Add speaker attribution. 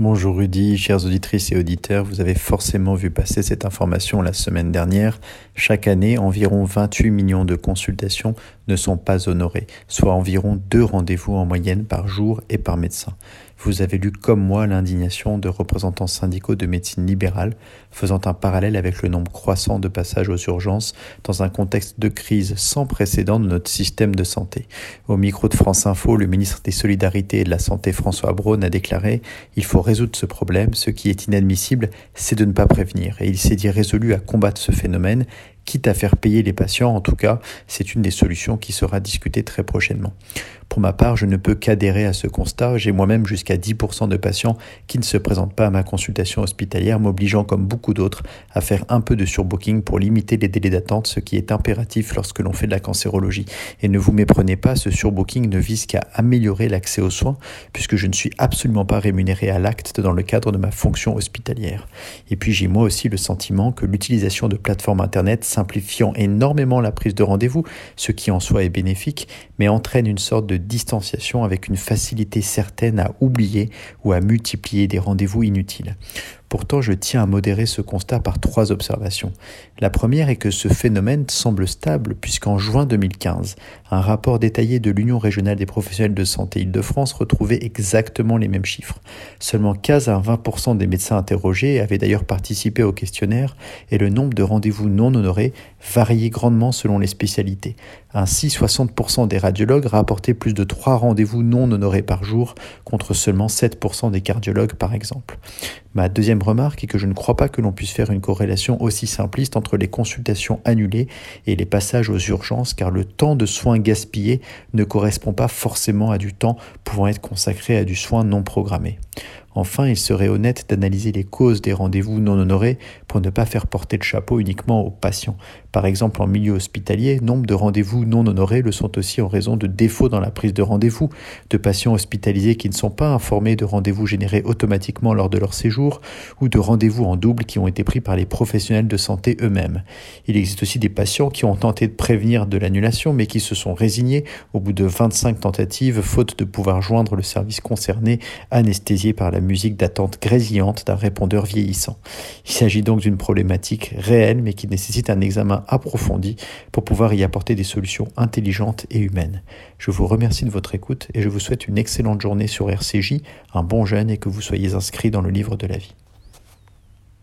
Speaker 1: Bonjour Rudy, chères auditrices et auditeurs, vous avez forcément vu passer cette information la semaine dernière. Chaque année, environ 28 millions de consultations ne sont pas honorées, soit environ deux rendez-vous en moyenne par jour et par médecin. Vous avez lu comme moi l'indignation de représentants syndicaux de médecine libérale, faisant un parallèle avec le nombre croissant de passages aux urgences dans un contexte de crise sans précédent de notre système de santé. Au micro de France Info, le ministre des Solidarités et de la Santé François Braun a déclaré Il faut résoudre ce problème, ce qui est inadmissible, c'est de ne pas prévenir. Et il s'est dit résolu à combattre ce phénomène quitte à faire payer les patients. En tout cas, c'est une des solutions qui sera discutée très prochainement. Pour ma part, je ne peux qu'adhérer à ce constat. J'ai moi-même jusqu'à 10% de patients qui ne se présentent pas à ma consultation hospitalière, m'obligeant comme beaucoup d'autres à faire un peu de surbooking pour limiter les délais d'attente, ce qui est impératif lorsque l'on fait de la cancérologie. Et ne vous méprenez pas, ce surbooking ne vise qu'à améliorer l'accès aux soins, puisque je ne suis absolument pas rémunéré à l'acte dans le cadre de ma fonction hospitalière. Et puis j'ai moi aussi le sentiment que l'utilisation de plateformes Internet simplifiant énormément la prise de rendez-vous, ce qui en soi est bénéfique, mais entraîne une sorte de distanciation avec une facilité certaine à oublier ou à multiplier des rendez-vous inutiles. Pourtant, je tiens à modérer ce constat par trois observations. La première est que ce phénomène semble stable puisqu'en juin 2015, un rapport détaillé de l'Union régionale des professionnels de santé Île-de-France retrouvait exactement les mêmes chiffres. Seulement 15 à 20% des médecins interrogés avaient d'ailleurs participé au questionnaire et le nombre de rendez-vous non honorés variait grandement selon les spécialités. Ainsi, 60% des radiologues rapportaient plus de 3 rendez-vous non honorés par jour contre seulement 7% des cardiologues par exemple. Ma deuxième remarque est que je ne crois pas que l'on puisse faire une corrélation aussi simpliste entre les consultations annulées et les passages aux urgences car le temps de soins gaspillé ne correspond pas forcément à du temps pouvant être consacré à du soin non programmé. Enfin, il serait honnête d'analyser les causes des rendez-vous non honorés pour ne pas faire porter le chapeau uniquement aux patients. Par exemple, en milieu hospitalier, nombre de rendez-vous non honorés le sont aussi en raison de défauts dans la prise de rendez-vous, de patients hospitalisés qui ne sont pas informés de rendez-vous générés automatiquement lors de leur séjour, ou de rendez-vous en double qui ont été pris par les professionnels de santé eux-mêmes. Il existe aussi des patients qui ont tenté de prévenir de l'annulation, mais qui se sont résignés au bout de 25 tentatives, faute de pouvoir joindre le service concerné, anesthésié par la musique d'attente grésillante d'un répondeur vieillissant. Il s'agit donc d'une problématique réelle mais qui nécessite un examen approfondi pour pouvoir y apporter des solutions intelligentes et humaines. Je vous remercie de votre écoute et je vous souhaite une excellente journée sur RCJ, un bon jeûne et que vous soyez inscrit dans le livre de la vie.